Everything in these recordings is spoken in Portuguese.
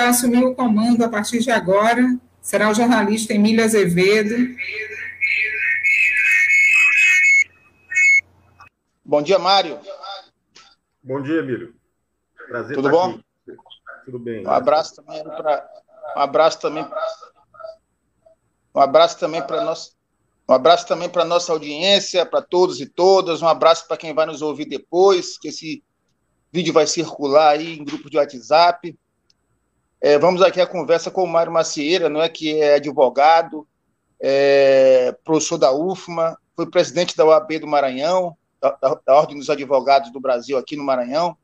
Vai assumir o comando a partir de agora será o jornalista Emílio Azevedo. Bom dia, Mário. Bom dia, Emílio. Prazer Tudo bom? Aqui. Tudo bem. Um abraço também para um abraço também um abraço também para nós um abraço também para nossa audiência, para todos e todas. Um abraço para quem vai nos ouvir depois, que esse vídeo vai circular aí em grupo de WhatsApp. É, vamos aqui a conversa com o Mário Macieira, não é que é advogado, é, professor da UFMA, foi presidente da OAB do Maranhão, da, da, Ordem dos Advogados do Brasil aqui no Maranhão,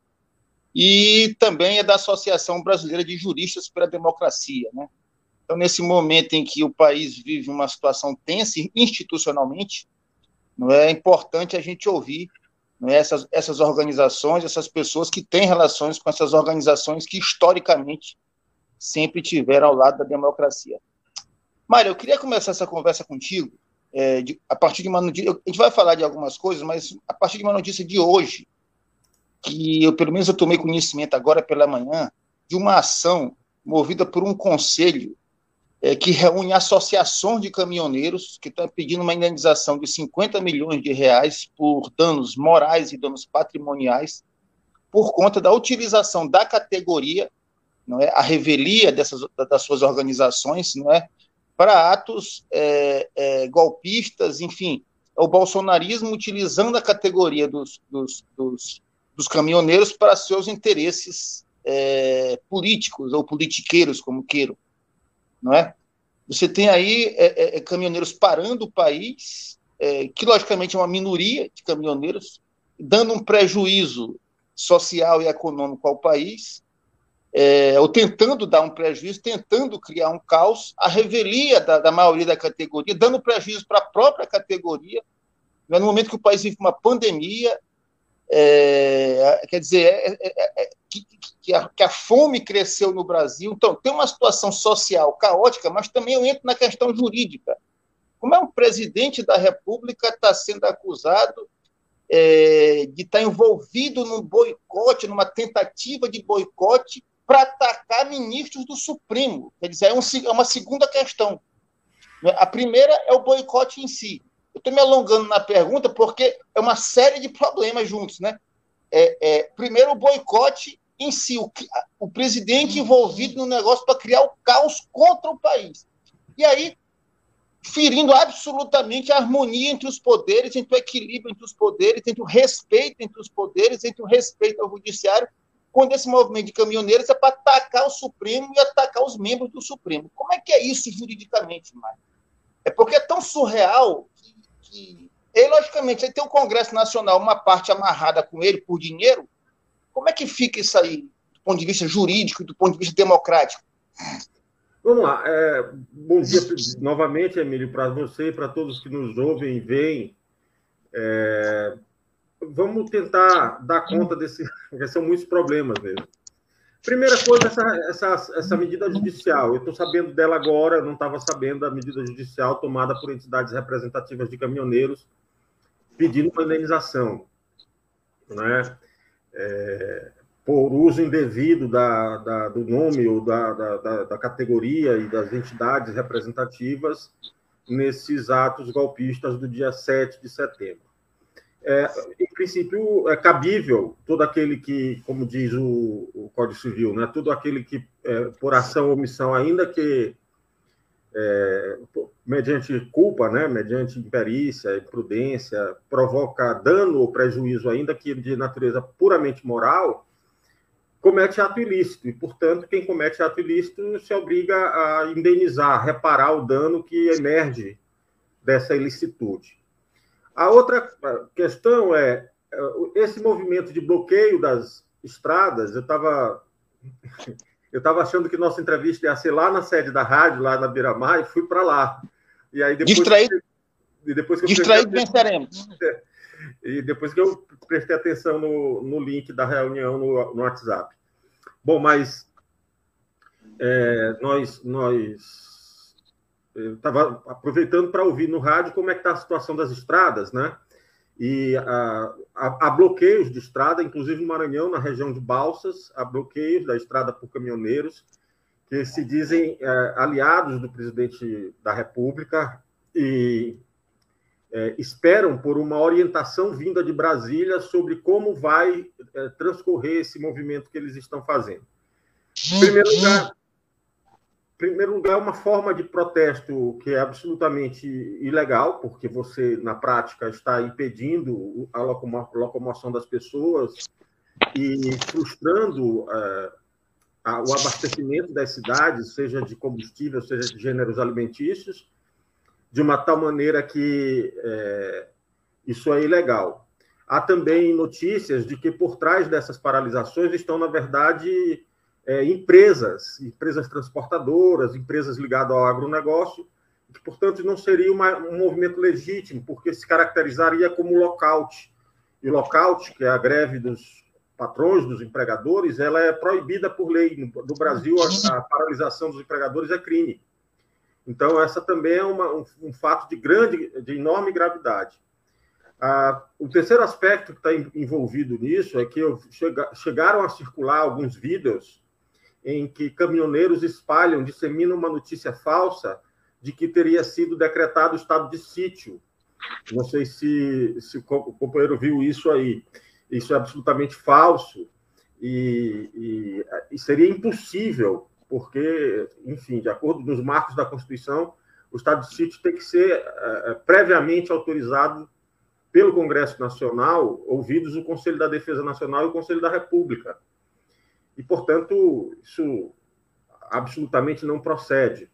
e também é da Associação Brasileira de Juristas pela Democracia. Né? Então, nesse momento em que o país vive uma situação tensa institucionalmente, não é importante a gente ouvir é, essas, essas organizações, essas pessoas que têm relações com essas organizações que historicamente sempre tiveram ao lado da democracia. Mário, eu queria começar essa conversa contigo, é, de, a partir de uma notícia, a gente vai falar de algumas coisas, mas a partir de uma notícia de hoje, que eu, pelo menos, eu tomei conhecimento agora pela manhã, de uma ação movida por um conselho é, que reúne associações de caminhoneiros que estão pedindo uma indenização de 50 milhões de reais por danos morais e danos patrimoniais por conta da utilização da categoria não é, a revelia dessas, das suas organizações, não é, para atos é, é, golpistas, enfim, o bolsonarismo utilizando a categoria dos, dos, dos, dos caminhoneiros para seus interesses é, políticos ou politiqueiros, como queiram, não é? Você tem aí é, é, é, caminhoneiros parando o país, que logicamente é uma minoria de caminhoneiros, dando um prejuízo social e econômico ao país, é, ou tentando dar um prejuízo, tentando criar um caos, a revelia da, da maioria da categoria, dando prejuízo para a própria categoria, né, no momento que o país vive uma pandemia, é, quer dizer, é, é, é, é que, que, a, que, a, fome cresceu no Brasil. Então, tem uma situação social caótica, mas também eu entro na questão jurídica. Como é um presidente da República está sendo acusado é, de estar tá envolvido num boicote, numa tentativa de boicote para atacar ministros do Supremo. Quer dizer, é, um, é uma segunda questão. A primeira é o boicote em si. Eu estou me alongando na pergunta porque é uma série de problemas juntos. Né? É, é primeiro, o boicote em si, o, o presidente envolvido no negócio para criar o caos contra o país. E aí, ferindo absolutamente a harmonia entre os poderes, entre o equilíbrio entre os poderes, entre o respeito entre os poderes, entre o respeito ao judiciário quando esse movimento de caminhoneiros é para atacar o Supremo e atacar os membros do Supremo. Como é que é isso juridicamente, Mário? É porque é tão surreal que, que logicamente, aí tem o Congresso Nacional, uma parte amarrada com ele por dinheiro. Como é que fica isso aí, do ponto de vista jurídico e do ponto de vista democrático? Vamos lá. É, bom dia novamente, Emílio, para você e para todos que nos ouvem e veem. É, vamos tentar dar conta desse, porque são muitos problemas mesmo. Primeira coisa, essa, essa, essa medida judicial. Eu estou sabendo dela agora, não estava sabendo da medida judicial tomada por entidades representativas de caminhoneiros pedindo uma indenização, né? É, por uso indevido da, da, do nome ou da, da, da categoria e das entidades representativas nesses atos golpistas do dia 7 de setembro é, em princípio, é cabível todo aquele que, como diz o, o Código Civil, né, todo aquele que, é, por ação ou omissão, ainda que é, mediante culpa, né, mediante imperícia, imprudência, provoca dano ou prejuízo, ainda que de natureza puramente moral, comete ato ilícito. E, portanto, quem comete ato ilícito se obriga a indenizar, reparar o dano que emerge dessa ilicitude. A outra questão é esse movimento de bloqueio das estradas, eu estava eu estava achando que nossa entrevista ia ser lá na sede da rádio, lá na Beira Mar, e fui para lá. E aí depois Distraído, e depois que Distraído venceremos. E depois que eu prestei atenção no, no link da reunião no, no WhatsApp. Bom, mas é, nós, nós estava aproveitando para ouvir no rádio como é que está a situação das estradas, né? E há bloqueios de estrada, inclusive no Maranhão, na região de Balsas, há bloqueios da estrada por caminhoneiros que se dizem é, aliados do presidente da República e é, esperam por uma orientação vinda de Brasília sobre como vai é, transcorrer esse movimento que eles estão fazendo. Em primeiro lugar, em primeiro lugar, é uma forma de protesto que é absolutamente ilegal, porque você, na prática, está impedindo a locomoção das pessoas e frustrando é, o abastecimento das cidades, seja de combustível, seja de gêneros alimentícios, de uma tal maneira que é, isso é ilegal. Há também notícias de que por trás dessas paralisações estão, na verdade, é, empresas, empresas transportadoras, empresas ligadas ao agronegócio, que, portanto, não seria uma, um movimento legítimo, porque se caracterizaria como lockout. E lockout, que é a greve dos patrões, dos empregadores, ela é proibida por lei. No, Brasil, a, a paralisação dos empregadores é crime. Então, essa também é uma, um, um, fato de grande, de enorme gravidade. Ah, o terceiro aspecto que está envolvido nisso é que chega, chegaram a circular alguns vídeos em que caminhoneiros espalham, disseminam uma notícia falsa de que teria sido decretado estado de sítio. Não sei se, se o companheiro viu isso aí. Isso é absolutamente falso e, e, e seria impossível porque, enfim, de acordo com os marcos da Constituição, o estado de sítio tem que ser é, previamente autorizado pelo Congresso Nacional, ouvidos o Conselho da Defesa Nacional e o Conselho da República. E, portanto, isso absolutamente não procede.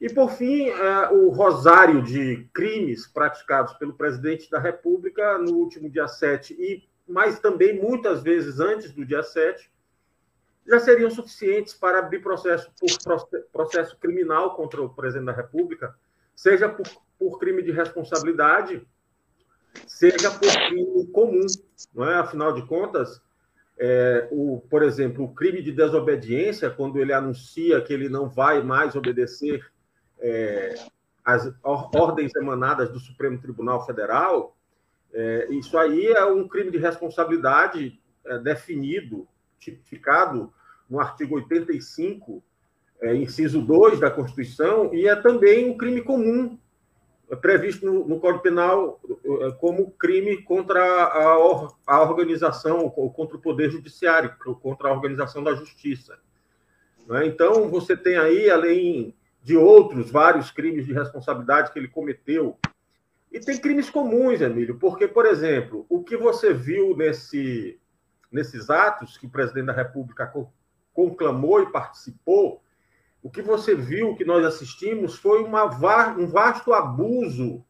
E, por fim, é, o rosário de crimes praticados pelo presidente da República no último dia 7, e, mas também muitas vezes antes do dia 7, já seriam suficientes para abrir processo por processo criminal contra o presidente da República, seja por, por crime de responsabilidade, seja por crime comum, não é? Afinal de contas, é, o, por exemplo, o crime de desobediência, quando ele anuncia que ele não vai mais obedecer é, as ordens emanadas do Supremo Tribunal Federal, é, isso aí é um crime de responsabilidade é, definido tipificado no artigo 85, é, inciso 2 da Constituição, e é também um crime comum, previsto no, no Código Penal é, como crime contra a, a organização, ou contra o Poder Judiciário, contra a organização da Justiça. Né? Então, você tem aí, além de outros vários crimes de responsabilidade que ele cometeu, e tem crimes comuns, Emílio, porque, por exemplo, o que você viu nesse nesses atos que o presidente da República conclamou e participou, o que você viu, que nós assistimos, foi uma, um vasto abuso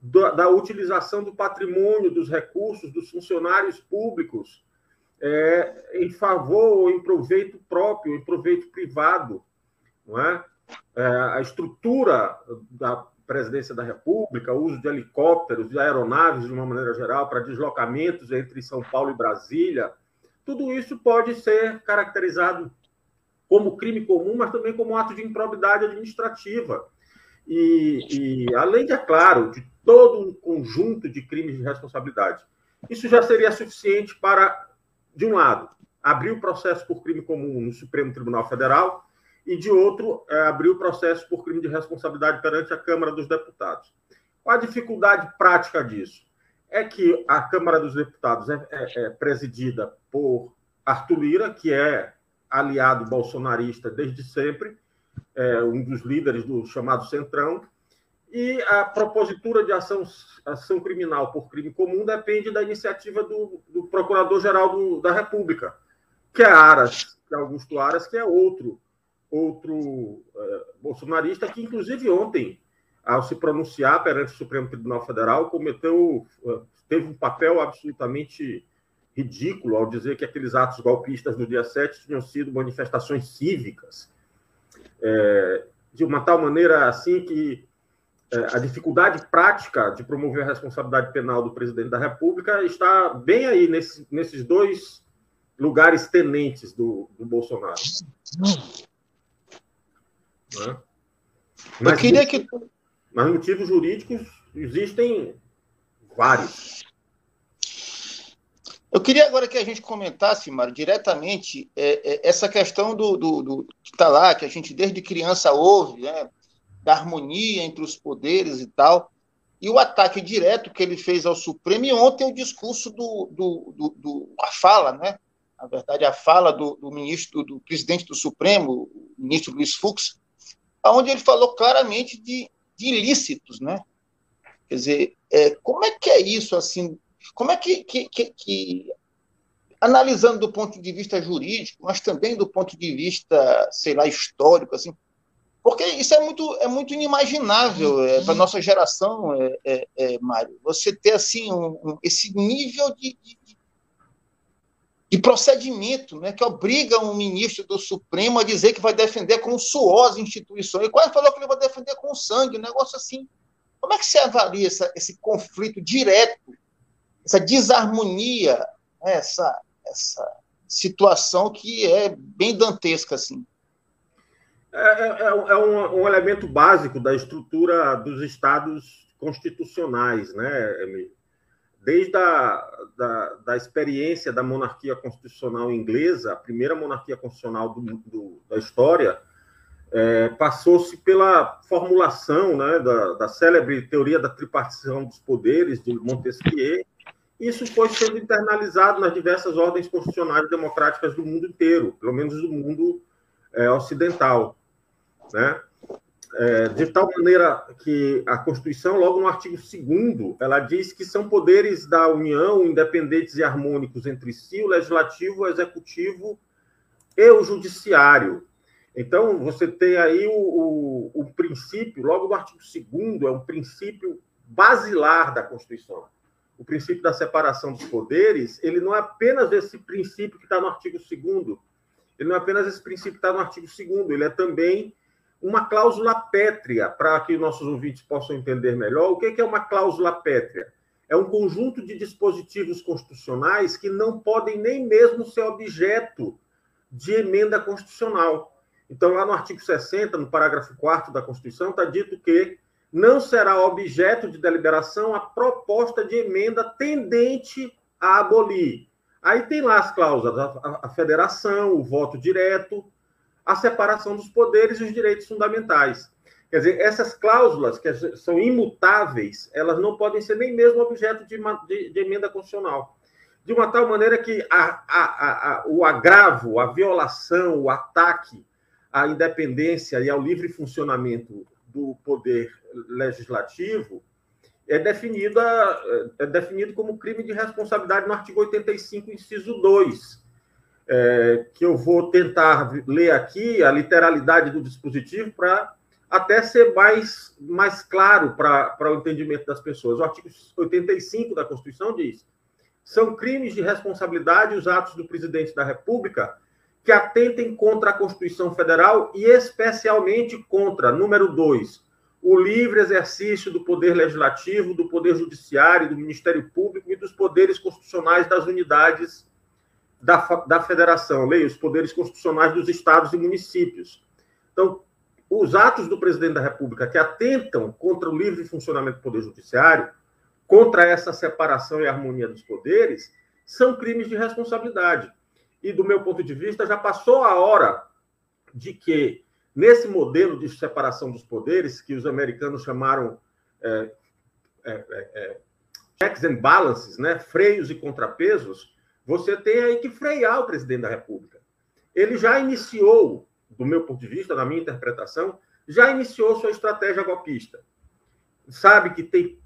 da, da, utilização do patrimônio, dos recursos dos funcionários públicos é, em favor ou em proveito próprio, em proveito privado. Não é? é? a estrutura da presidência da República, o uso de helicópteros, de aeronaves, de uma maneira geral, para deslocamentos entre São Paulo e Brasília, tudo isso pode ser caracterizado como crime comum, mas também como ato de improbidade administrativa. E, e, além de, é claro, de todo um conjunto de crimes de responsabilidade. Isso já seria suficiente para, de um lado, abrir o processo por crime comum no Supremo Tribunal Federal e, de outro, é, abrir o processo por crime de responsabilidade perante a Câmara dos Deputados. Qual a dificuldade prática disso? é que a Câmara dos Deputados é, é, é presidida por Arthur Lira, que é aliado bolsonarista desde sempre, é um dos líderes do chamado Centrão, e a propositura de ação, ação criminal por crime comum depende da iniciativa do, do Procurador-Geral da República, que é Aras, que é Augusto Aras, que é outro, outro é, bolsonarista, que inclusive ontem ao se pronunciar perante o Supremo Tribunal Federal, cometeu, teve um papel absolutamente ridículo ao dizer que aqueles atos golpistas no dia 7 tinham sido manifestações cívicas, é, de uma tal maneira assim que é, a dificuldade prática de promover a responsabilidade penal do presidente da República está bem aí nesse, nesses dois lugares tenentes do, do Bolsonaro. Né? Mas, Eu queria que. Mas motivos jurídicos existem vários. Eu queria agora que a gente comentasse, Mário, diretamente é, é, essa questão do, do, do que está lá, que a gente desde criança ouve, né, da harmonia entre os poderes e tal, e o ataque direto que ele fez ao Supremo, e ontem o discurso do, do, do, do a fala, né, na verdade, a fala do, do, ministro, do presidente do Supremo, o ministro Luiz Fux, onde ele falou claramente de, de ilícitos, né? Quer dizer, é, como é que é isso, assim, como é que, que, que, que, analisando do ponto de vista jurídico, mas também do ponto de vista, sei lá, histórico, assim, porque isso é muito, é muito inimaginável é, para a nossa geração, é, é, é, Mário, você ter assim um, um, esse nível de, de, de procedimento né, que obriga um ministro do Supremo a dizer que vai defender com suor as instituições. Ele quase falou que ele vai defender com sangue, um negócio assim. Como é que você avalia essa, esse conflito direto, essa desarmonia, né, essa, essa situação que é bem dantesca assim? É, é, é, é um, um, elemento básico da estrutura dos estados constitucionais, né, Emílio? desde a da, da, experiência da monarquia constitucional inglesa, a primeira monarquia constitucional do, do, da história, é, passou-se pela formulação né, da, da célebre teoria da tripartição dos poderes de Montesquieu. Isso foi sendo internalizado nas diversas ordens constitucionais democráticas do mundo inteiro, pelo menos do mundo é, ocidental. Né? é, de tal maneira que a Constituição, logo no artigo 2 ela diz que são poderes da União independentes e harmônicos entre si, o legislativo, o executivo e o judiciário. Então, você tem aí o, o, o princípio, logo no artigo 2 é um princípio basilar da Constituição. O princípio da separação dos poderes, ele não é apenas esse princípio que está no artigo 2 ele não é apenas esse princípio que está no artigo 2 ele é também uma cláusula pétrea, para que nossos ouvintes possam entender melhor. O que é uma cláusula pétrea? É um conjunto de dispositivos constitucionais que não podem nem mesmo ser objeto de emenda constitucional. Então, lá no artigo 60, no parágrafo 4 da Constituição, está dito que não será objeto de deliberação a proposta de emenda tendente a abolir. Aí tem lá as cláusulas, a, a federação, o voto direto, a separação dos poderes e os direitos fundamentais. Quer dizer, essas cláusulas que são imutáveis, elas não podem ser nem mesmo objeto de, de, de emenda constitucional. De uma tal maneira que a, a, a, o agravo, a violação, o ataque à independência e ao livre funcionamento do poder legislativo é, definida, é definido como crime de responsabilidade no artigo 85, inciso 2 é, que eu vou tentar ler aqui a literalidade do dispositivo para até ser mais, mais claro para o entendimento das pessoas. O artigo 85 da Constituição diz: são crimes de responsabilidade os atos do presidente da República que atentem contra a Constituição Federal e especialmente contra, número dois, o livre exercício do poder legislativo, do poder judiciário, do Ministério Público e dos poderes constitucionais das unidades da, da federação, leia os poderes constitucionais dos estados e municípios. Então, os atos do presidente da República que atentam contra o livre funcionamento do Poder Judiciário, contra essa separação e harmonia dos poderes, são crimes de responsabilidade. E, do meu ponto de vista, já passou a hora de que, nesse modelo de separação dos poderes, que os americanos chamaram é, é, é, é checks and balances, né, freios e contrapesos, você tem aí que frear o presidente da República. Ele já iniciou, do meu ponto de vista, na minha interpretação, já iniciou sua estratégia golpista. Sabe que tem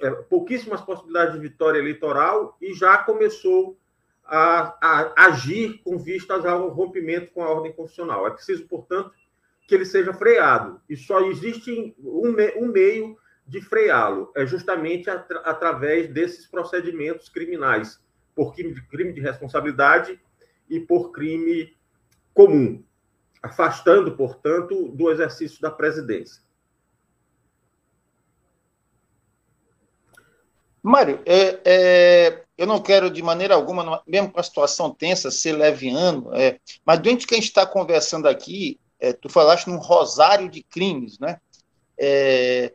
é, pouquíssimas possibilidades de vitória eleitoral e já começou a, a agir com vistas ao rompimento com a ordem constitucional. É preciso, portanto, que ele seja freado. E só existe um, um meio de freá-lo, é justamente atra através desses procedimentos criminais, por crime de, crime de responsabilidade e por crime comum, afastando, portanto, do exercício da presidência. Mário, é, é, eu não quero de maneira alguma, mesmo com a situação tensa, ser leviano, é, mas dentro que a gente está conversando aqui, é, tu falaste num rosário de crimes, né? É,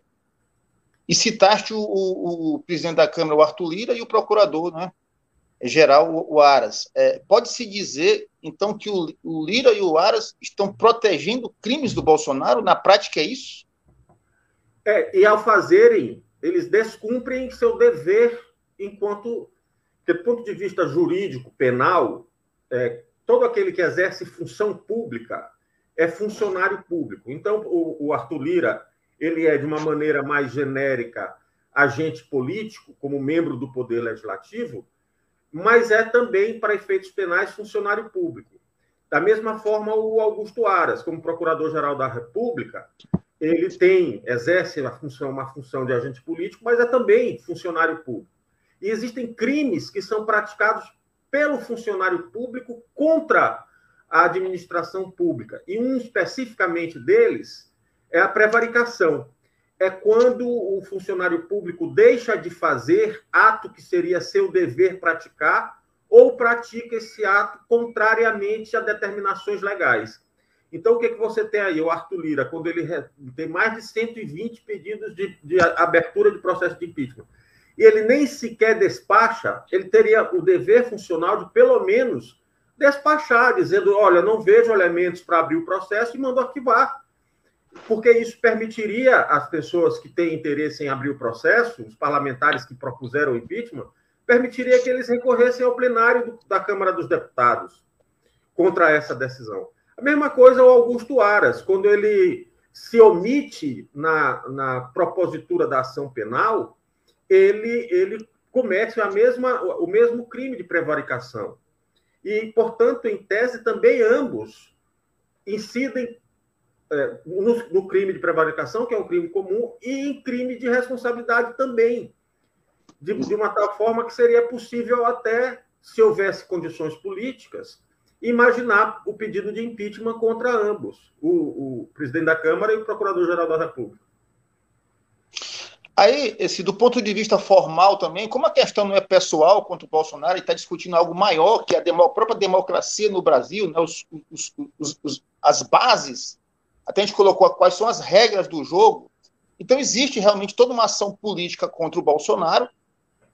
e citaste o, o, o, presidente da Câmara, o Arthur Lira, e o procurador, né? Geral, o Aras. É, Pode-se dizer, então, que o, o Lira e o Aras estão protegendo crimes do Bolsonaro? Na prática, é isso? É, e ao fazerem eles descumprem seu dever enquanto, do ponto de vista jurídico, penal, é, todo aquele que exerce função pública é funcionário público. Então, o, o Arthur Lira, ele é, de uma maneira mais genérica, agente político, como membro do Poder Legislativo, mas é também, para efeitos penais, funcionário público. Da mesma forma, o Augusto Aras, como Procurador-Geral da República, ele tem, exerce uma função, uma função de agente político, mas é também funcionário público. E existem crimes que são praticados pelo funcionário público contra a administração pública. E um especificamente deles é a prevaricação. É quando o funcionário público deixa de fazer ato que seria seu dever praticar ou pratica esse ato contrariamente a determinações legais. Então, o que, que você tem aí? O Arthur Lira, quando ele tem mais de 120 pedidos de, de abertura de processo de impeachment, e ele nem sequer despacha, ele teria o dever funcional de, pelo menos, despachar, dizendo: olha, não vejo elementos para abrir o processo e mando arquivar. Porque isso permitiria às pessoas que têm interesse em abrir o processo, os parlamentares que propuseram o impeachment, permitiria que eles recorressem ao plenário da Câmara dos Deputados contra essa decisão. A mesma coisa o Augusto Aras, quando ele se omite na, na propositura da ação penal, ele, ele comete a mesma, o mesmo crime de prevaricação. E, portanto, em tese, também ambos incidem é, no, no, crime de prevaricação, que é um crime comum, e em crime de responsabilidade também, de, de uma tal forma que seria possível até, se houvesse condições políticas, imaginar o pedido de impeachment contra ambos, o, o presidente da Câmara e o procurador-geral da República. Aí, esse, do ponto de vista formal também, como a questão não é pessoal contra o Bolsonaro, e está discutindo algo maior, que a, demo, a própria democracia no Brasil, né, os, os, os, as bases, até a gente colocou quais são as regras do jogo. Então, existe realmente toda uma ação política contra o Bolsonaro,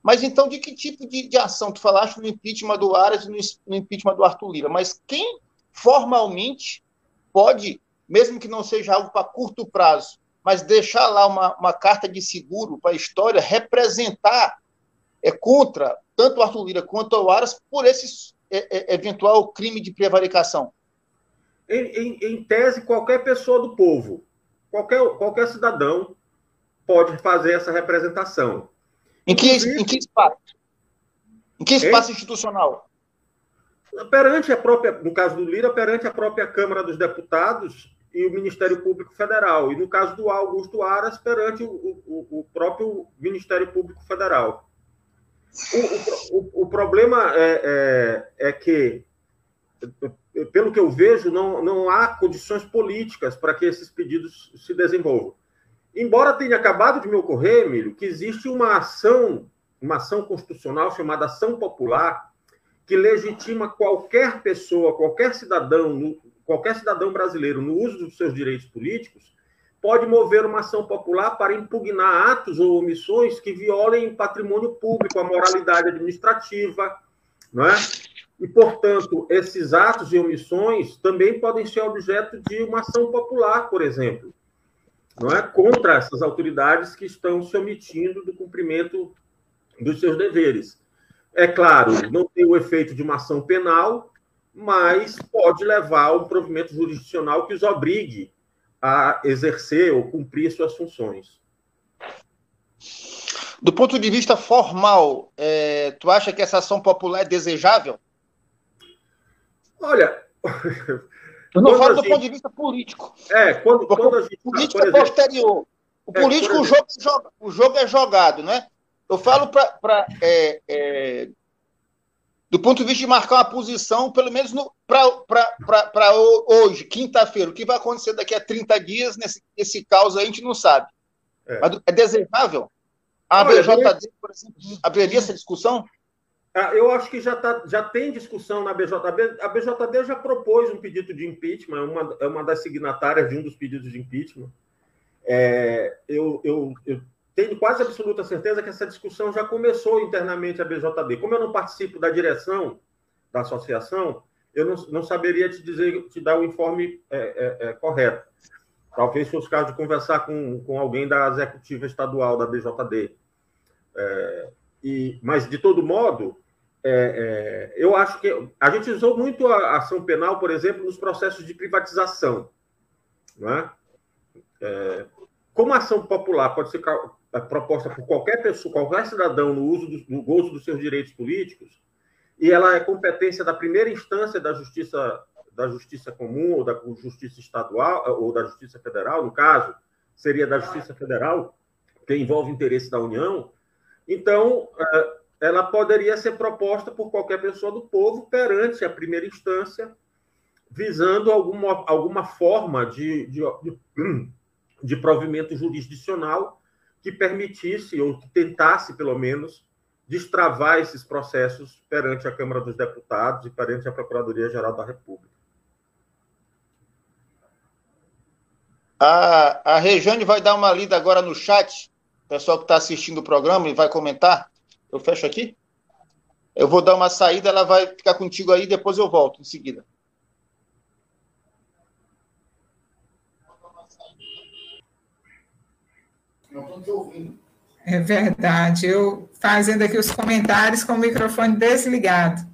mas então, de que tipo de, de ação? Tu falaste no impeachment do Aras e no, no impeachment do Arthur Lira, mas quem formalmente pode, mesmo que não seja algo para curto prazo, mas deixar lá uma, uma carta de seguro para a história, representar é, contra tanto o Arthur Lira quanto o Aras por esse é, é, eventual crime de prevaricação? Em, em, em, tese, qualquer pessoa do povo, qualquer, qualquer cidadão pode fazer essa representação. Em que, em que espaço? Em que espaço institucional? Perante a própria, no caso do Lira, perante a própria Câmara dos Deputados e o Ministério Público Federal. E no caso do Augusto Aras, perante o, o, o próprio Ministério Público Federal. O, o, o problema é, é, é, que, pelo que eu vejo, não, não há condições políticas para que esses pedidos se desenvolvam. Embora tenha acabado de me ocorrer, Emílio, que existe uma ação, uma ação constitucional chamada ação popular, que legitima qualquer pessoa, qualquer cidadão, qualquer cidadão brasileiro no uso dos seus direitos políticos, pode mover uma ação popular para impugnar atos ou omissões que violem o patrimônio público, a moralidade administrativa, não é? E, portanto, esses atos e omissões também podem ser objeto de uma ação popular, por exemplo não é contra essas autoridades que estão se omitindo do cumprimento dos seus deveres. É claro, não tem o efeito de uma ação penal, mas pode levar a um provimento jurisdicional que os obrigue a exercer ou cumprir suas funções. Do ponto de vista formal, é, tu acha que essa ação popular é desejável? Olha, Eu não falo do ponto de vista político. É, quando, quando a gente. Política exemplo, posterior. O é, político, o, jogo, é o jogo é jogado, né? Eu falo para. É, é, do ponto de vista de marcar uma posição, pelo menos para hoje, quinta-feira. O que vai acontecer daqui a 30 dias nesse, nesse caos a gente não sabe. É, Mas é desejável? A BJD, por exemplo, abriria essa discussão? Ah, eu acho que já, tá, já tem discussão na BJD. A BJD já propôs um pedido de impeachment, é uma, é uma das signatárias de um dos pedidos de impeachment. É, eu, eu, eu tenho quase absoluta certeza que essa discussão já começou internamente a BJD. Como eu não participo da direção da associação, eu não, não saberia te dizer, te dar o informe é, é, é, correto. Talvez fosse o caso de conversar com, com alguém da executiva estadual da BJD. É, e, mas, de todo modo, é, é, eu acho que a gente usou muito a ação penal, por exemplo, nos processos de privatização. Não é? É, como a ação popular pode ser é, proposta por qualquer pessoa, qualquer cidadão no uso do, no gozo dos seus direitos políticos, e ela é competência da primeira instância da justiça da justiça comum ou da justiça estadual ou da justiça federal, no caso seria da justiça federal, que envolve interesse da União. Então, é, ela poderia ser proposta por qualquer pessoa do povo perante a primeira instância, visando alguma, alguma forma de, de, de provimento jurisdicional que permitisse, ou que tentasse, pelo menos, destravar esses processos perante a Câmara dos Deputados e perante a Procuradoria-Geral da República. A, a Rejane vai dar uma lida agora no chat, o pessoal que está assistindo o programa e vai comentar. Eu fecho aqui? Eu vou dar uma saída, ela vai ficar contigo aí, depois eu volto em seguida. Não estão te ouvindo. É verdade. Eu fazendo aqui os comentários com o microfone desligado.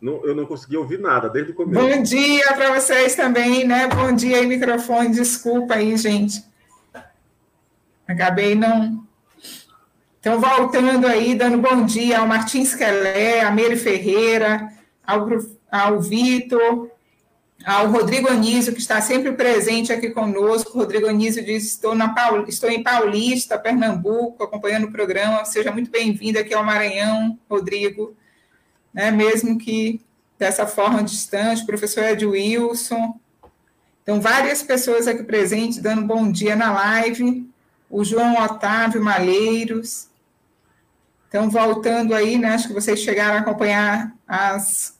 Não, eu não consegui ouvir nada desde o começo. Bom dia para vocês também, né? Bom dia aí, microfone. Desculpa aí, gente. Acabei não. Então, voltando aí, dando bom dia ao Martins Quelé, a Meire Ferreira, ao, ao Vitor, ao Rodrigo Anísio, que está sempre presente aqui conosco. Rodrigo Anísio diz: estou, na Paul... estou em Paulista, Pernambuco, acompanhando o programa. Seja muito bem-vindo aqui ao Maranhão, Rodrigo. Né? Mesmo que dessa forma distante, professor Ed Wilson. Então, várias pessoas aqui presentes dando bom dia na live. O João Otávio Malheiros. Então, voltando aí, né, acho que vocês chegaram a acompanhar as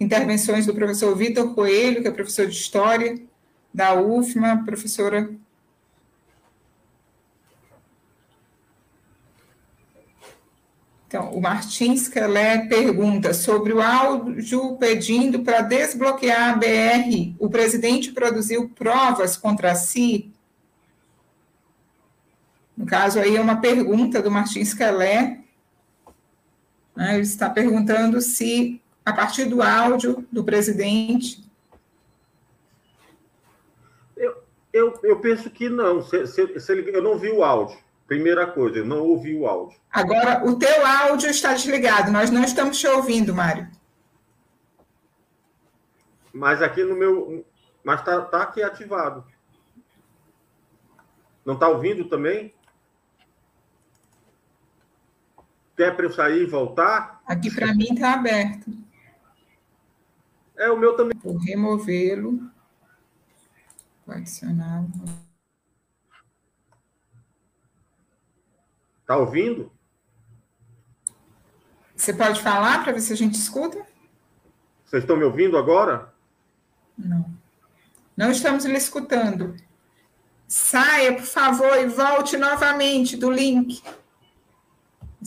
intervenções do professor Vitor Coelho, que é professor de História da UFMA, professora Então, o Martins Kelé pergunta sobre o áudio pedindo para desbloquear a BR. O presidente produziu provas contra si? No caso, aí é uma pergunta do Martins Kelé. Né, ele está perguntando se a partir do áudio do presidente? Eu, eu, eu penso que não. Se, se, se ele, eu não vi o áudio. Primeira coisa, eu não ouvi o áudio. Agora, o teu áudio está desligado. Nós não estamos te ouvindo, Mário. Mas aqui no meu. Mas está tá aqui ativado. Não está ouvindo também? Quer para eu sair e voltar? Aqui para mim está aberto. É, o meu também. Vou removê-lo. Adicionar. Tá ouvindo? Você pode falar para ver se a gente escuta? Vocês estão me ouvindo agora? Não. Não estamos lhe escutando. Saia, por favor, e volte novamente do link.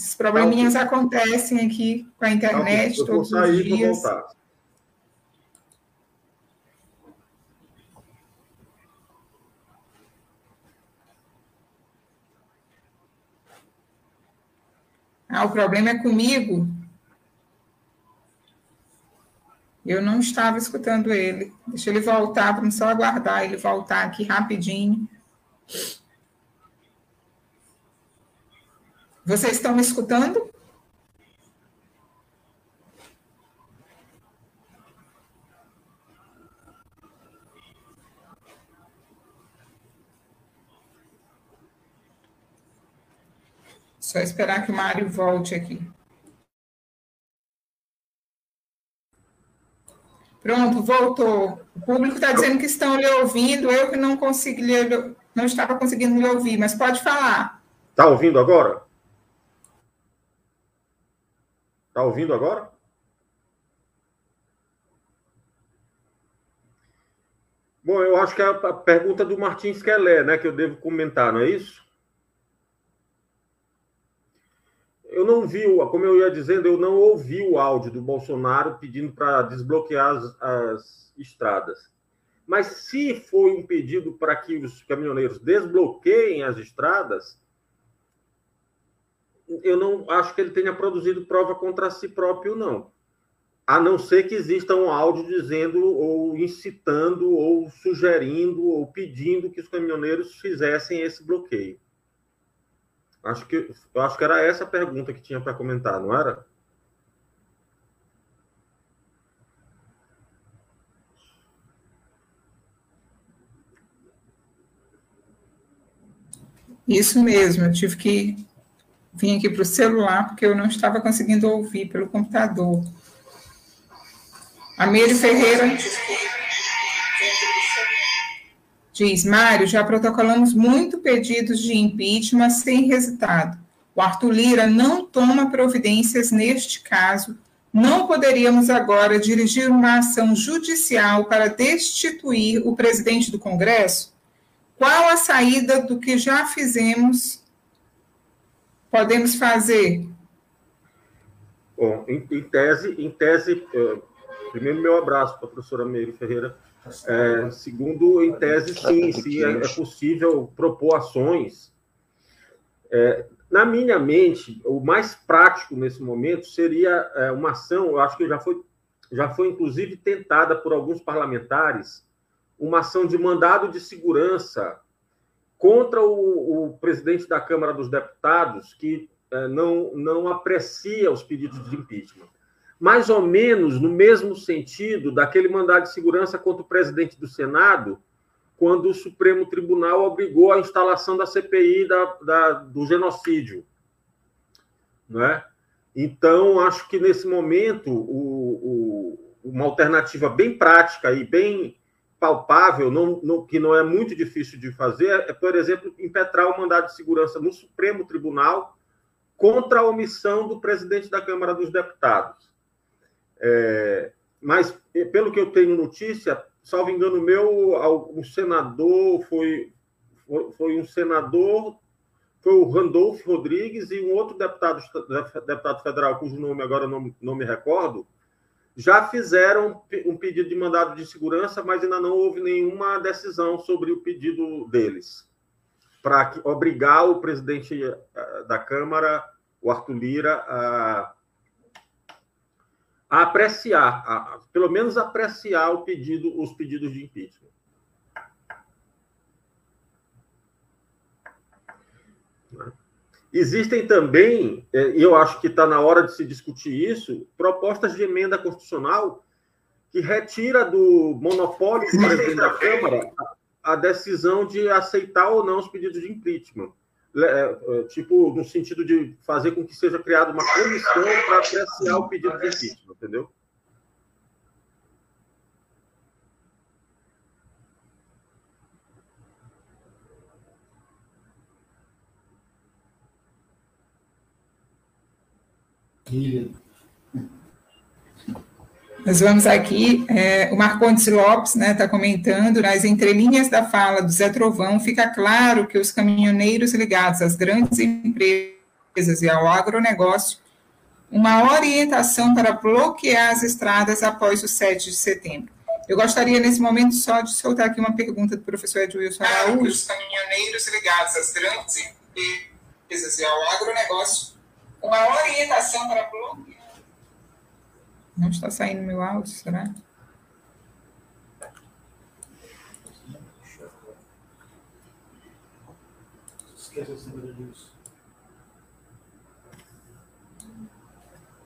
Esses probleminhas tá, acontecem aqui com a internet tá, todos os dias. Ah, o problema é comigo. Eu não estava escutando ele. Deixa ele voltar, vamos só aguardar ele voltar aqui rapidinho. Vocês estão me escutando? Só esperar que o Mário volte aqui. Pronto, voltou. O público está dizendo que estão lhe ouvindo, eu que não consegui não estava conseguindo lhe ouvir, mas pode falar. Está ouvindo agora? Está ouvindo agora? Bom, eu acho que é a pergunta do Martins Kelé, né, que eu devo comentar, não é isso? Eu não vi, como eu ia dizendo, eu não ouvi o áudio do Bolsonaro pedindo para desbloquear as, as estradas. Mas se foi um pedido para que os caminhoneiros desbloqueiem as estradas, eu não acho que ele tenha produzido prova contra si próprio, não. A não ser que exista um áudio dizendo, ou incitando, ou sugerindo, ou pedindo que os caminhoneiros fizessem esse bloqueio. Acho que, eu acho que era essa a pergunta que tinha para comentar, não era? Isso mesmo, eu tive que vir aqui para o celular porque eu não estava conseguindo ouvir pelo computador. A Meire Ferreira Diz Mário, já protocolamos muito pedidos de impeachment sem resultado. O Arthur Lira não toma providências neste caso. Não poderíamos agora dirigir uma ação judicial para destituir o presidente do Congresso? Qual a saída do que já fizemos? Podemos fazer? Bom, em, em tese, em tese, eh, primeiro meu abraço para a professora Meire Ferreira é, segundo, em tese, sim, sim é, é possível propor ações. É, na minha mente, o mais prático nesse momento seria é, uma ação, eu acho que já foi, já foi inclusive tentada por alguns parlamentares, uma ação de mandado de segurança contra o, o presidente da Câmara dos Deputados, que é, não, não aprecia os pedidos de impeachment mais ou menos no mesmo sentido daquele mandado de segurança contra o presidente do Senado, quando o Supremo Tribunal obrigou a instalação da CPI da, da, do genocídio. Não é? Então, acho que nesse momento, o, o, uma alternativa bem prática e bem palpável, não, não, que não é muito difícil de fazer, é, por exemplo, impetrar o mandado de segurança no Supremo Tribunal contra a omissão do presidente da Câmara dos Deputados. É, mas, pelo que eu tenho notícia, salvo engano meu, um senador foi, foi, um senador, foi o Randolph Rodrigues e um outro deputado, deputado federal, cujo nome agora não, não me recordo, já fizeram um pedido de mandado de segurança, mas ainda não houve nenhuma decisão sobre o pedido deles para obrigar o presidente eh, da Câmara, o Arthur Lira, a a apreciar, a, pelo menos apreciar o pedido, os pedidos de impeachment. Existem também, é, e eu acho que está na hora de se discutir isso, propostas de emenda constitucional que retira do monopólio do presidente da Câmara a decisão de aceitar ou não os pedidos de impeachment. É, é, tipo, no sentido de fazer com que seja criada uma comissão para apreciar o pedido de impeachment, entendeu? Nós vamos aqui, é, o Marcondes Lopes está né, tá comentando, nas entrelinhas da fala do Zé Trovão, fica claro que os caminhoneiros ligados às grandes empresas e ao agronegócio, uma orientação para bloquear as estradas após o 7 de setembro. Eu gostaria, nesse momento, só de soltar aqui uma pergunta do professor Edwilson Araújo. Os caminhoneiros ligados às grandes empresas e ao agronegócio, uma orientação para bloquear não está saindo meu áudio, será? Esquece número.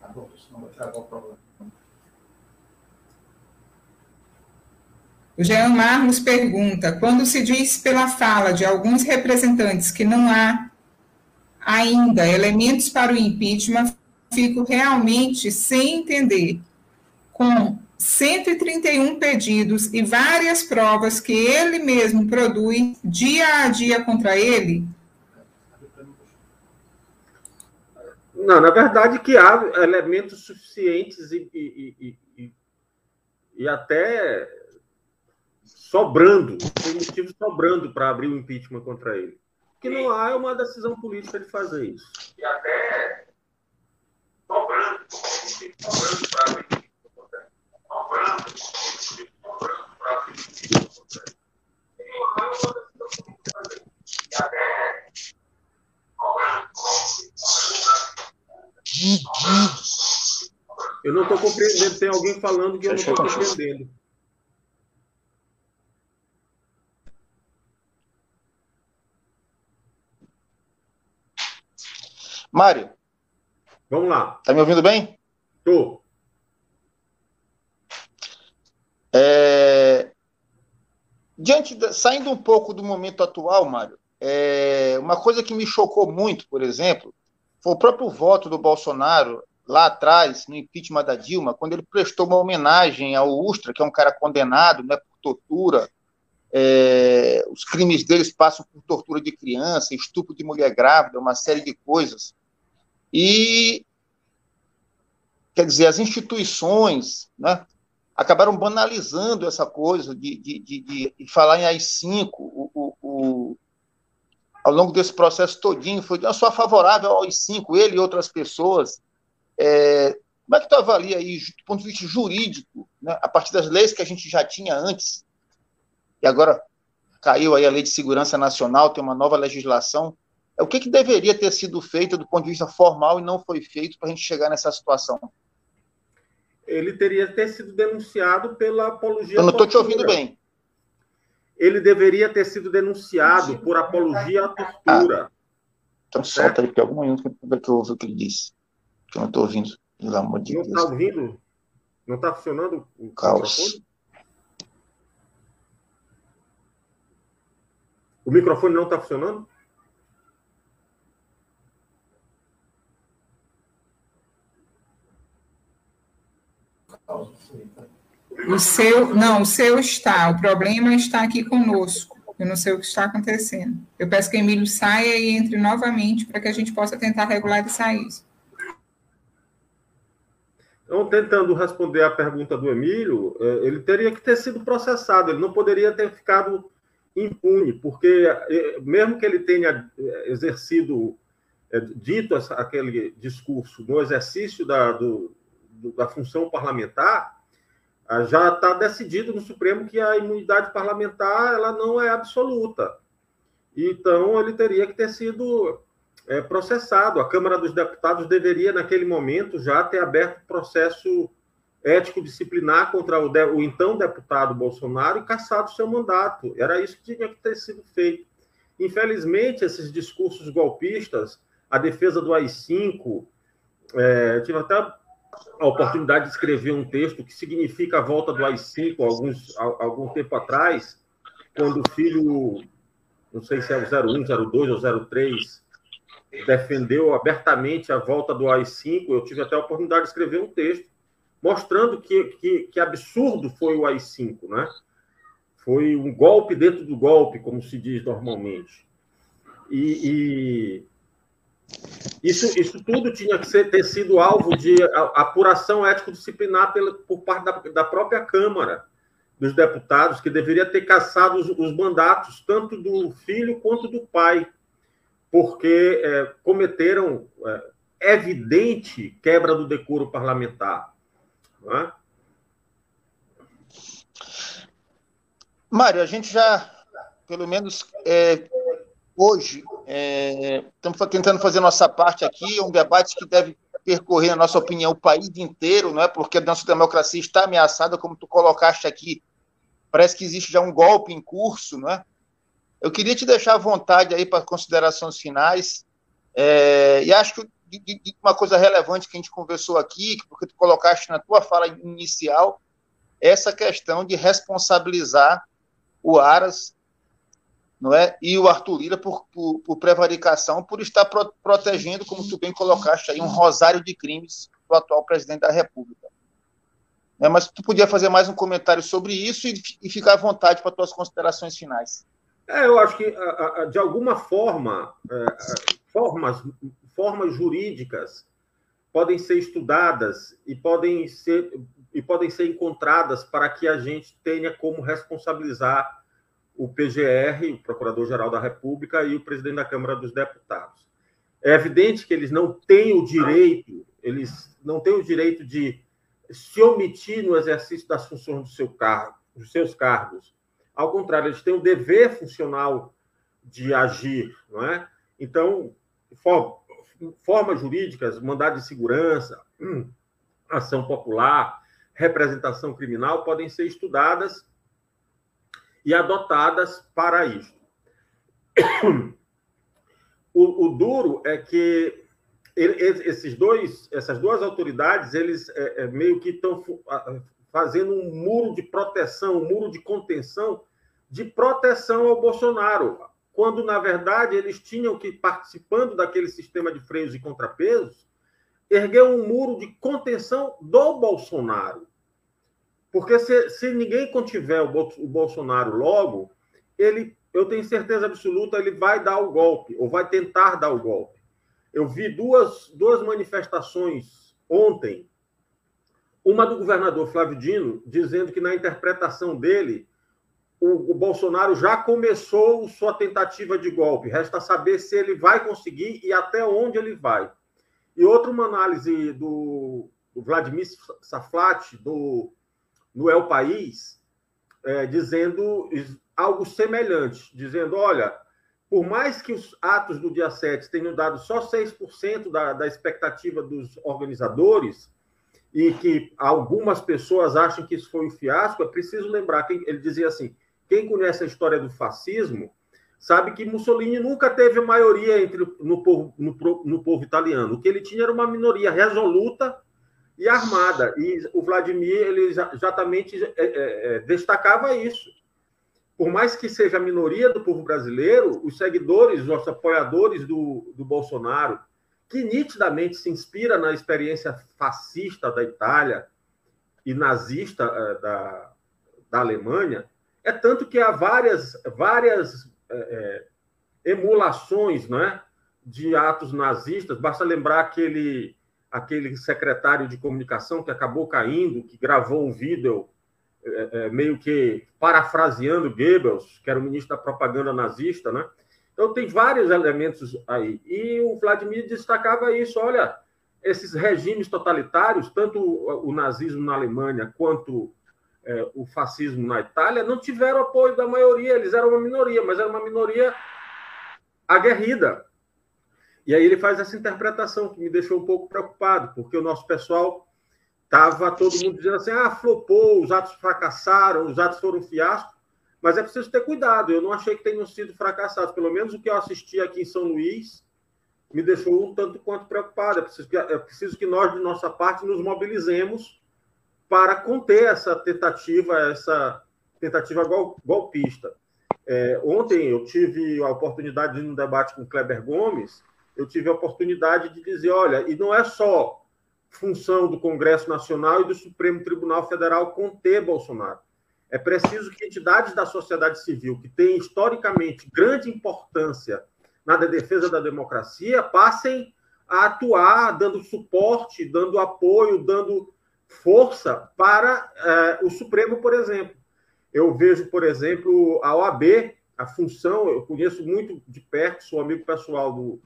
Tá bom, senão vai travar o problema. O Jean Marlos pergunta: quando se diz pela fala de alguns representantes que não há ainda elementos para o impeachment, fico realmente sem entender. Com 131 pedidos e várias provas que ele mesmo produz dia a dia contra ele? Não, na verdade que há elementos suficientes e, e, e, e até sobrando, tem motivos sobrando para abrir o impeachment contra ele. Que não há é uma decisão política de fazer isso. E até sobrando, sobrando para abrir o impeachment contra ele. Sobrando, sobrando para abrir o impeachment contra ele. não há uma decisão política de fazer isso. E até sobrando, eu não estou compreendendo. Tem alguém falando que eu não estou compreendendo. Mário. Vamos lá. Está me ouvindo bem? Estou. É... Diante da... Saindo um pouco do momento atual, Mário, é... uma coisa que me chocou muito, por exemplo, foi o próprio voto do Bolsonaro lá atrás, no impeachment da Dilma, quando ele prestou uma homenagem ao Ustra, que é um cara condenado né, por tortura. É... os crimes deles passam por tortura de criança, estupro de mulher grávida, uma série de coisas. E, quer dizer, as instituições né, acabaram banalizando essa coisa de, de, de, de falar em AI-5. O, o, o, ao longo desse processo todinho, foi eu sou favorável ao AI-5, ele e outras pessoas. É, como é que tu avalia aí, do ponto de vista jurídico, né, a partir das leis que a gente já tinha antes, e agora caiu aí a Lei de Segurança Nacional, tem uma nova legislação, o que, que deveria ter sido feito do ponto de vista formal e não foi feito para a gente chegar nessa situação? Ele teria ter sido denunciado pela apologia. Eu não estou te ouvindo bem. Ele deveria ter sido denunciado por apologia à tortura. Ah, então solta aí, porque algum minuto que eu ouvi o que ele disse. Que eu não estou ouvindo, pelo amor de não Deus. Não está ouvindo? Não está funcionando o Caos. microfone? O microfone não está funcionando? O seu, não, o seu está. O problema está aqui conosco. Eu não sei o que está acontecendo. Eu peço que Emílio saia e entre novamente para que a gente possa tentar regularizar isso. Então, tentando responder a pergunta do Emílio, é, ele teria que ter sido processado, ele não poderia ter ficado impune, porque é, mesmo que ele tenha é, exercido, dito aquele discurso no exercício da, do, da função parlamentar, ah, já está decidido no Supremo que a imunidade parlamentar ela não é absoluta. Então, ele teria que ter sido é, processado. A Câmara dos Deputados deveria, naquele momento, já ter aberto processo ético-disciplinar contra o, de, o, então deputado Bolsonaro e cassado seu mandato. Era isso que tinha que ter sido feito. Infelizmente, esses discursos golpistas, a defesa do AI-5, é, tive até a oportunidade de escrever um texto que significa a volta do AI-5 alguns, algum tempo atrás, quando o filho, não sei se é o 01, 02 ou 03, defendeu abertamente a volta do AI-5. Eu tive até a oportunidade de escrever um texto mostrando que, que, que absurdo foi o AI-5, né? Foi um golpe dentro do golpe, como se diz normalmente. E, e isso, isso tudo tinha que ser, ter sido alvo de apuração ético-disciplinar por parte da, da, própria Câmara dos Deputados, que deveria ter caçado os, os mandatos tanto do filho quanto do pai, porque é, cometeram é, evidente quebra do decoro parlamentar. Não é? Mário, a gente já, pelo menos, é, hoje, é, estamos tentando fazer nossa parte aqui, é um debate que deve percorrer, na nossa opinião, o país inteiro, não é? porque a nossa democracia está ameaçada, como tu colocaste aqui, parece que existe já um golpe em curso, não é? Eu queria te deixar à vontade aí para considerações finais, é, e acho que de, de uma coisa relevante que a gente conversou aqui, porque tu colocaste na tua fala inicial, essa questão de responsabilizar o Aras não é? E o Arthur Lira por, por, por prevaricação, por estar pro, protegendo, como tu bem colocaste aí, um rosário de crimes do atual presidente da República. É, mas tu podia fazer mais um comentário sobre isso e, e ficar à vontade para tuas considerações finais. É, eu acho que de alguma forma, é, formas, formas jurídicas podem ser estudadas e podem ser, e podem ser encontradas para que a gente tenha como responsabilizar o PGR, o Procurador-Geral da República e o presidente da Câmara dos Deputados. É evidente que eles não têm o direito, eles não têm o direito de se omitir no exercício das funções do seu cargo, dos seus cargos. Ao contrário, eles têm o dever funcional de agir, não é? Então, formas jurídicas, mandado de segurança, ação popular, representação criminal podem ser estudadas e adotadas para isso. O, o duro é que esses dois, essas duas autoridades, eles é, é, meio que estão fazendo um muro de proteção, um muro de contenção, de proteção ao Bolsonaro, quando na verdade eles tinham que participando daquele sistema de freios e contrapesos, erguer um muro de contenção do Bolsonaro. Porque se, se ninguém contiver o, o Bolsonaro logo, ele, eu tenho certeza absoluta, ele vai dar o golpe, ou vai tentar dar o golpe. Eu vi duas, duas manifestações ontem, uma do governador Flávio Dino, dizendo que na interpretação dele, o, o, Bolsonaro já começou sua tentativa de golpe. Resta saber se ele vai conseguir e até onde ele vai. E outra, uma análise do, do Vladimir Saflat, do no El País, é, dizendo algo semelhante, dizendo: olha, por mais que os atos do dia 7 tenham dado só 6% da, da expectativa dos organizadores, e que algumas pessoas acham que isso foi um fiasco, é preciso lembrar que ele dizia assim: quem conhece a história do fascismo sabe que Mussolini nunca teve maioria entre, no, povo, no, no povo italiano. O que ele tinha era uma minoria resoluta e armada. E o Vladimir ele exatamente é, é, é, destacava isso. Por mais que seja a minoria do povo brasileiro, os seguidores, os apoiadores do, do Bolsonaro, que nitidamente se inspira na experiência fascista da Itália e nazista da, da Alemanha, é tanto que há várias, várias emulações né, de atos nazistas. Basta lembrar aquele aquele secretário de comunicação que acabou caindo, que gravou um vídeo é, é, meio que parafraseando Goebbels, que era o ministro da propaganda nazista, né? Então tem vários elementos aí. E o Vladimir destacava isso, olha, esses regimes totalitários, tanto o nazismo na Alemanha quanto é, o fascismo na Itália, não tiveram apoio da maioria, eles eram uma minoria, mas era uma minoria aguerrida. E aí ele faz essa interpretação que me deixou um pouco preocupado, porque o nosso pessoal estava todo mundo dizendo assim: ah, flopou, os atos fracassaram, os atos foram um fiasco, mas é preciso ter cuidado. Eu não achei que tenham sido fracassados, pelo menos o que eu assisti aqui em São Luís me deixou um tanto quanto preocupado. É preciso que, é preciso que nós, de nossa parte, nos mobilizemos para conter essa tentativa, essa tentativa golpista. É, ontem eu tive a oportunidade de ir num debate com o Kleber Gomes eu tive a oportunidade de dizer: olha, e não é só função do Congresso Nacional e do Supremo Tribunal Federal conter Bolsonaro. É preciso que entidades da sociedade civil, que têm historicamente grande importância na defesa da democracia, passem a atuar dando suporte, dando apoio, dando força para eh, o Supremo, por exemplo. Eu vejo, por exemplo, a OAB, a função, eu conheço muito de perto, sou amigo pessoal do,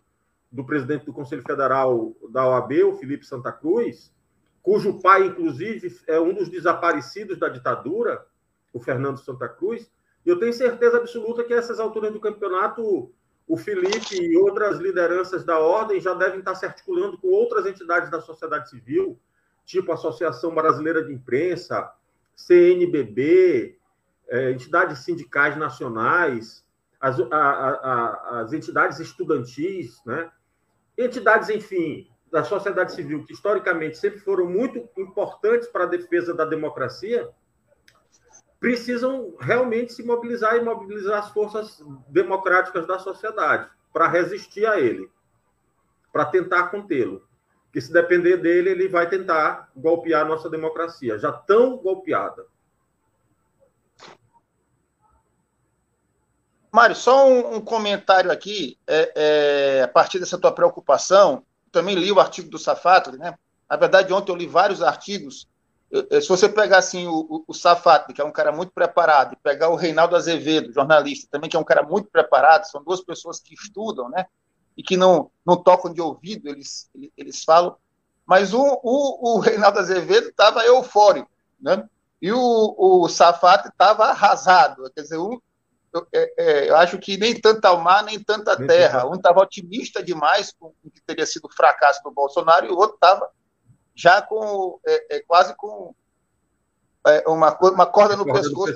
do presidente do Conselho Federal da OAB, o Felipe Santa Cruz, cujo pai, inclusive, é um dos desaparecidos da ditadura, o Fernando Santa Cruz. E eu tenho certeza absoluta que essas alturas do campeonato, o Felipe e outras lideranças da ordem já devem estar se articulando com outras entidades da sociedade civil, tipo a Associação Brasileira de Imprensa, CNBB, é, entidades sindicais nacionais, as, a, a, as entidades estudantis, né? Entidades, enfim, da sociedade civil, que historicamente sempre foram muito importantes para a defesa da democracia, precisam realmente se mobilizar e mobilizar as forças democráticas da sociedade para resistir a ele, para tentar contê-lo. Que se depender dele, ele vai tentar golpear a nossa democracia, já tão golpeada. Mário, só um, um comentário aqui, é, é, a partir dessa tua preocupação, também li o artigo do Safato, né? Na verdade, ontem eu li vários artigos. Se você pegar assim o, o, que é um cara muito preparado, e pegar o Reinaldo Azevedo, jornalista, também que é um cara muito preparado, são duas pessoas que estudam, né? E que não, não tocam de ouvido, eles, eles falam. Mas o, o, o Reinaldo Azevedo estava eufórico, né? E o, o estava arrasado. Quer dizer, um, eu, é, é, eu, acho que nem tanta mar, nem tanta nem terra. Um estava otimista demais com o que teria sido o fracasso do Bolsonaro, e o outro estava já com é, é, quase com é, uma, uma corda no corda pescoço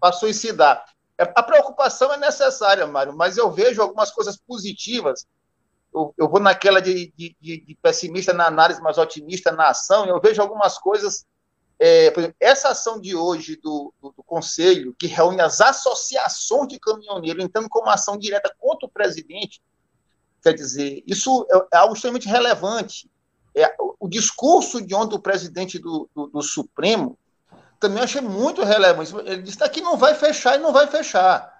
para suicidar. É, a preocupação é necessária, Mário, mas eu vejo algumas coisas positivas. Eu, eu vou naquela de, de, de, pessimista na análise, mas otimista na ação. Eu vejo algumas coisas é, exemplo, essa ação de hoje do, do, do, Conselho, que reúne as associações de caminhoneiros, entrando como ação direta contra o presidente, quer dizer, isso é, é algo extremamente relevante. É, o, o, discurso de ontem do presidente do, do, do Supremo também achei muito relevante. Ele disse que não vai fechar e não vai fechar.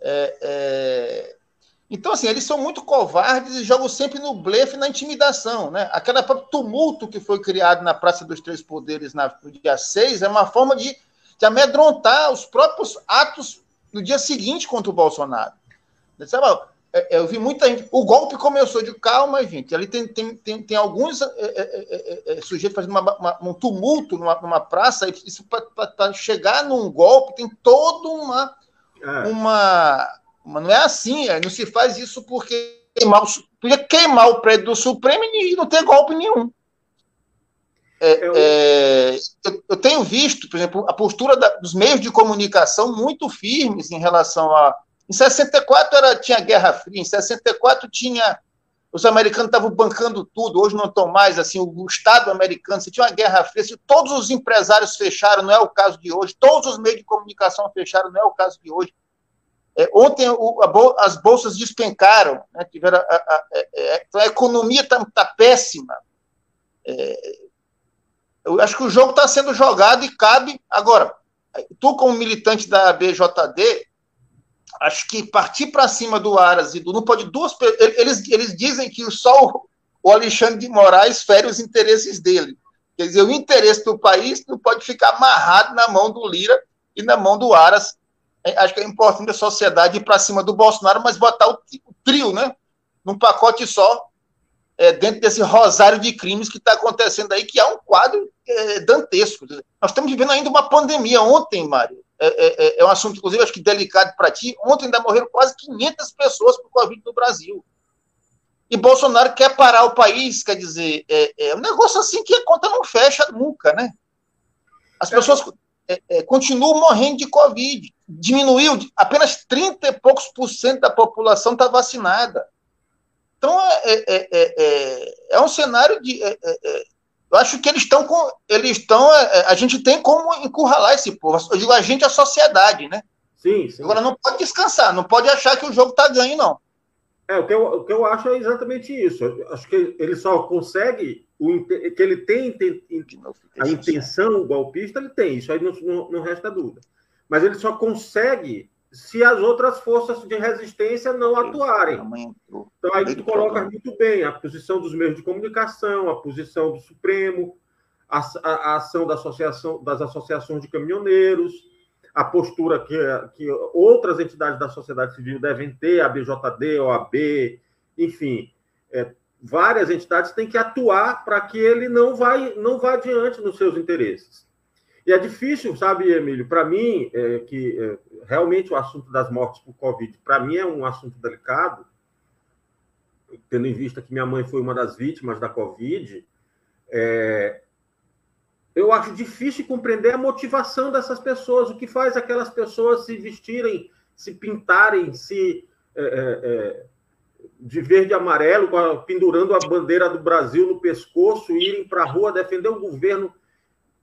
É, é então, assim, eles são muito covardes e jogam sempre no blefe, na intimidação. Né? Aquela tumulto que foi criado na Praça dos Três Poderes na, no dia 6 é uma forma de, de amedrontar os próprios atos no dia seguinte contra o Bolsonaro. Sabe, é, é, eu vi muita gente. O golpe começou de calma, gente. Ali tem, tem, tem, tem alguns é, é, é sujeitos fazendo uma, uma, um tumulto numa, numa praça. Isso para chegar num golpe tem toda uma. uma mas não é assim, é, não se faz isso porque queimar o, podia queimar o prédio do Supremo e não ter golpe nenhum. É, é, eu, eu, tenho visto, por exemplo, a postura da, dos meios de comunicação muito firmes em relação a. Em 64 era, tinha Guerra Fria, em 64 tinha. Os americanos estavam bancando tudo, hoje não estão mais. assim O, o Estado americano, se tinha uma Guerra Fria, se todos os empresários fecharam, não é o caso de hoje, todos os meios de comunicação fecharam, não é o caso de hoje. É, ontem o, a, as bolsas despencaram, né, tiveram a, a, é, é, então a economia está tá péssima. É, eu acho que o jogo está sendo jogado e cabe. Agora, tu, como militante da BJD, acho que partir para cima do Aras e do. Não pode duas. Eles, eles dizem que só o, Alexandre de Moraes fere os interesses dele. Quer dizer, o interesse do país não pode ficar amarrado na mão do Lira e na mão do Aras é, acho que é importante a sociedade ir para cima do Bolsonaro, mas botar o, trio, né? Num pacote só, é, dentro desse rosário de crimes que está acontecendo aí, que é um quadro é, dantesco. Nós estamos vivendo ainda uma pandemia. Ontem, Mário, é, é, é, é um assunto, inclusive, acho que delicado para ti. Ontem ainda morreram quase 500 pessoas por Covid no Brasil. E Bolsonaro quer parar o país, quer dizer, é, é um negócio assim que a conta não fecha nunca, né? As pessoas é, é, continuam morrendo de Covid. Diminuiu, apenas 30 e poucos por cento da população está vacinada. Então, é, é, é, é, é um cenário de. eu acho que eles estão com. Eles estão. a gente tem como encurralar esse povo. Eu digo a gente, a sociedade, né? Sim, sim. Agora, não pode descansar, não pode achar que o jogo está ganho, não. É, o que, eu, o que eu acho é exatamente isso. Eu acho que ele só consegue o, que ele tem a intenção golpista, ele tem, isso aí não, não, não resta dúvida. Mas ele só consegue se as outras forças de resistência não atuarem. Então aí tu coloca muito bem a posição dos meios de comunicação, a posição do Supremo, a, a, ação da associação, das associações de caminhoneiros, a postura que, que outras entidades da sociedade civil devem ter, a BJD, OAB, enfim, é, várias entidades têm que atuar para que ele não vá, não vá adiante nos seus interesses. E é difícil, sabe, Emílio, para mim, é, que é, realmente o assunto das mortes por Covid, para mim é um assunto delicado, tendo em vista que minha mãe foi uma das vítimas da Covid, é, eu acho difícil compreender a motivação dessas pessoas, o que faz aquelas pessoas se vestirem, se pintarem, se é, é, é de verde e amarelo, pendurando a bandeira do Brasil no pescoço, irem para a rua defender um governo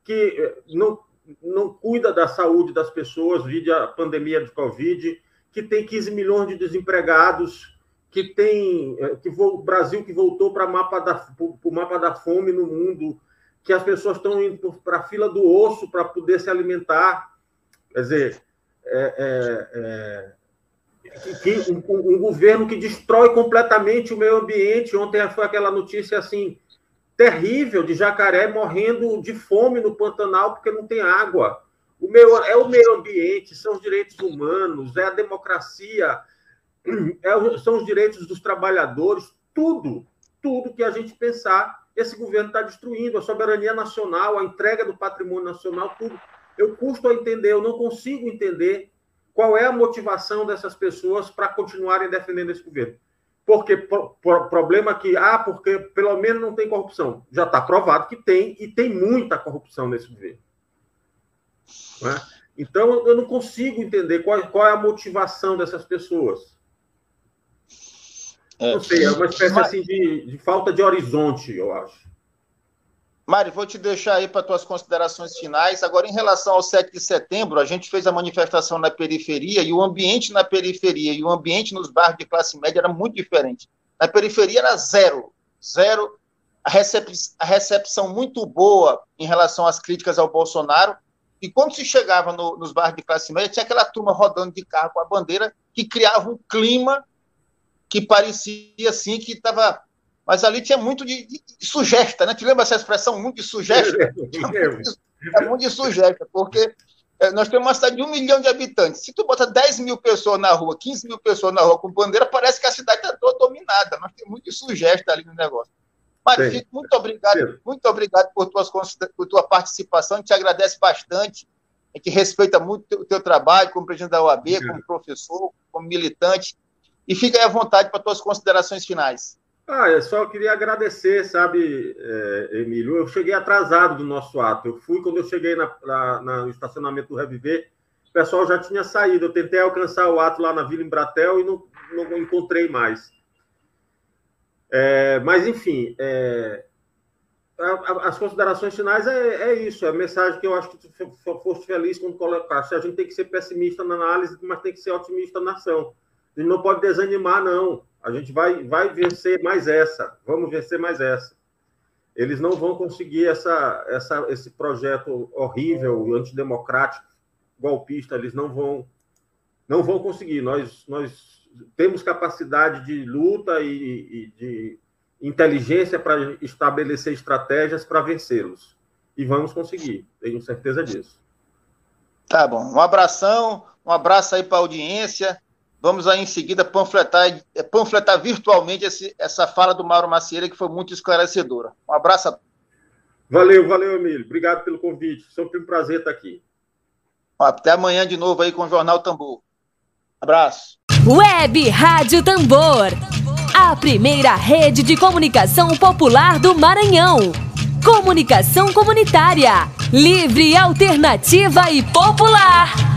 que eh, não, não cuida da saúde das pessoas, vide a pandemia de Covid, que tem 15 milhões de desempregados, que tem é, que o Brasil que voltou para o mapa da fome no mundo, que as pessoas estão indo para a fila do osso para poder se alimentar. Quer dizer, é, é, é que, um, um, governo que destrói completamente o meio ambiente. Ontem foi aquela notícia assim terrível de jacaré morrendo de fome no Pantanal porque não tem água. O meio, é o meio ambiente, são os direitos humanos, é a democracia, é, são os direitos dos trabalhadores, tudo, tudo que a gente pensar, esse governo está destruindo, a soberania nacional, a entrega do patrimônio nacional, tudo. Eu custo a entender, eu não consigo entender qual é a motivação dessas pessoas para continuarem defendendo esse governo. Porque pro, pro, problema que, ah, porque pelo menos não tem corrupção. Já está provado que tem, e tem muita corrupção nesse governo. É? Então, eu não consigo entender qual, qual é a motivação dessas pessoas. É, não sei, é uma espécie mas... assim, de, de falta de horizonte, eu acho. Mari, vou te deixar aí para tuas considerações finais. Agora, em relação ao 7 de setembro, a gente fez a manifestação na periferia e o ambiente na periferia e o ambiente nos bairros de classe média era muito diferente. Na periferia era zero, zero. A, recep a recepção muito boa em relação às críticas ao Bolsonaro. E quando se chegava no, nos bairros de classe média, tinha aquela turma rodando de carro com a bandeira que criava um clima que parecia assim que estava mas ali tinha muito de, de, de sugesta, né? Te lembra essa expressão, muito de sugesta? É muito de sugesta, porque é, nós temos uma cidade de um milhão de habitantes. Se tu bota 10 mil pessoas na rua, 15 mil pessoas na rua com bandeira, parece que a cidade está toda dominada. Nós temos muito de sugesta ali no negócio. Mário, muito obrigado, Sim. muito obrigado por, tuas, por tua participação. A gente te agradece bastante. A gente respeita muito o teu trabalho como presidente da OAB, como professor, como militante. E fica aí à vontade para tuas considerações finais. Ah, eu só queria agradecer, sabe, é, Emílio? Eu cheguei atrasado do nosso ato. Eu fui quando eu cheguei na, na, no estacionamento do Reviver, o pessoal já tinha saído. Eu tentei alcançar o ato lá na Vila Embratel e não, não encontrei mais. É, mas, enfim, é, a, a, as considerações finais é, é, isso, é a mensagem que eu acho que tu foste feliz quando colocaste. A gente tem que ser pessimista na análise, mas tem que ser otimista na ação. A gente não pode desanimar, não. A gente vai, vai vencer mais essa. Vamos vencer mais essa. Eles não vão conseguir essa, essa, esse projeto horrível, antidemocrático, golpista. Eles não vão, não vão conseguir. Nós, nós temos capacidade de luta e, e de inteligência para estabelecer estratégias para vencê-los. E vamos conseguir. Tenho certeza disso. Tá bom. Um abração, um abraço aí para a audiência. Vamos aí em seguida panfletar, panfletar virtualmente esse, essa fala do Mauro Macieira, que foi muito esclarecedora. Um abraço a Valeu, valeu, Emílio. Obrigado pelo convite. Sempre um prazer estar aqui. Até amanhã de novo aí com o Jornal Tambor. Abraço. Web Rádio Tambor. A primeira rede de comunicação popular do Maranhão. Comunicação comunitária. Livre, alternativa e popular.